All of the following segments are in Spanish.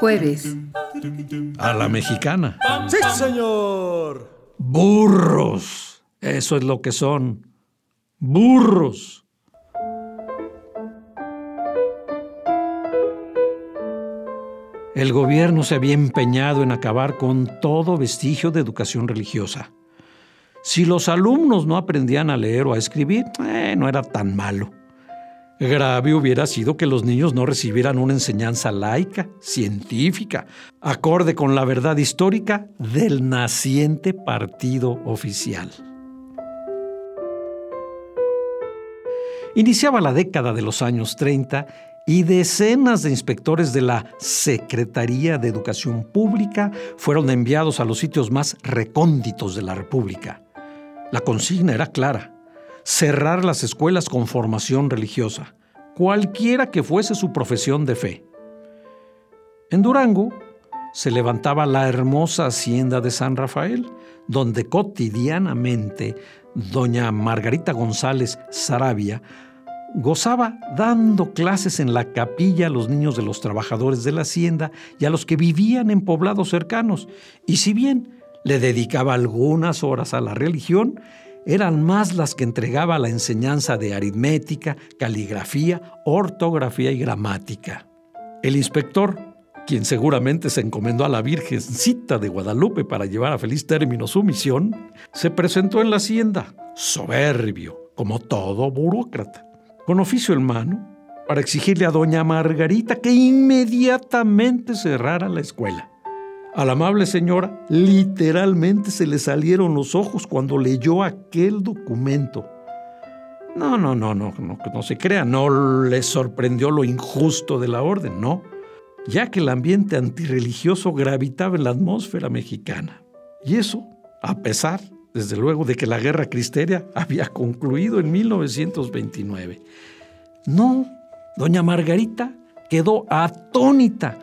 Jueves. A la mexicana. ¡Sí, señor! Burros. Eso es lo que son. Burros. El gobierno se había empeñado en acabar con todo vestigio de educación religiosa. Si los alumnos no aprendían a leer o a escribir, eh, no era tan malo. Grave hubiera sido que los niños no recibieran una enseñanza laica, científica, acorde con la verdad histórica del naciente partido oficial. Iniciaba la década de los años 30 y decenas de inspectores de la Secretaría de Educación Pública fueron enviados a los sitios más recónditos de la República. La consigna era clara, cerrar las escuelas con formación religiosa, cualquiera que fuese su profesión de fe. En Durango se levantaba la hermosa hacienda de San Rafael, donde cotidianamente doña Margarita González Sarabia gozaba dando clases en la capilla a los niños de los trabajadores de la hacienda y a los que vivían en poblados cercanos. Y si bien le dedicaba algunas horas a la religión, eran más las que entregaba la enseñanza de aritmética, caligrafía, ortografía y gramática. El inspector, quien seguramente se encomendó a la Virgencita de Guadalupe para llevar a feliz término su misión, se presentó en la hacienda, soberbio, como todo burócrata con oficio en mano, para exigirle a doña Margarita que inmediatamente cerrara la escuela. A la amable señora literalmente se le salieron los ojos cuando leyó aquel documento. No, no, no, no, no, no se crea, no le sorprendió lo injusto de la orden, no, ya que el ambiente antirreligioso gravitaba en la atmósfera mexicana. Y eso, a pesar desde luego, de que la guerra cristera había concluido en 1929. No, doña Margarita quedó atónita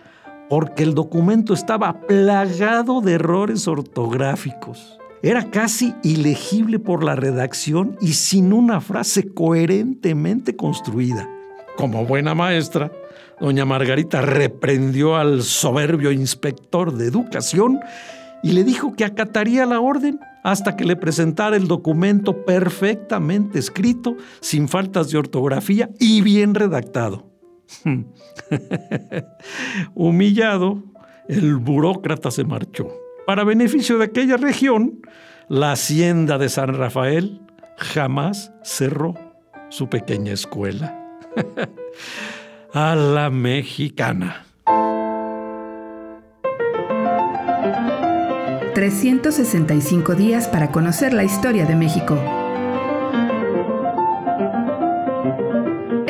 porque el documento estaba plagado de errores ortográficos. Era casi ilegible por la redacción y sin una frase coherentemente construida. Como buena maestra, doña Margarita reprendió al soberbio inspector de educación y le dijo que acataría la orden hasta que le presentara el documento perfectamente escrito, sin faltas de ortografía y bien redactado. Humillado, el burócrata se marchó. Para beneficio de aquella región, la hacienda de San Rafael jamás cerró su pequeña escuela. A la mexicana. 365 días para conocer la historia de México.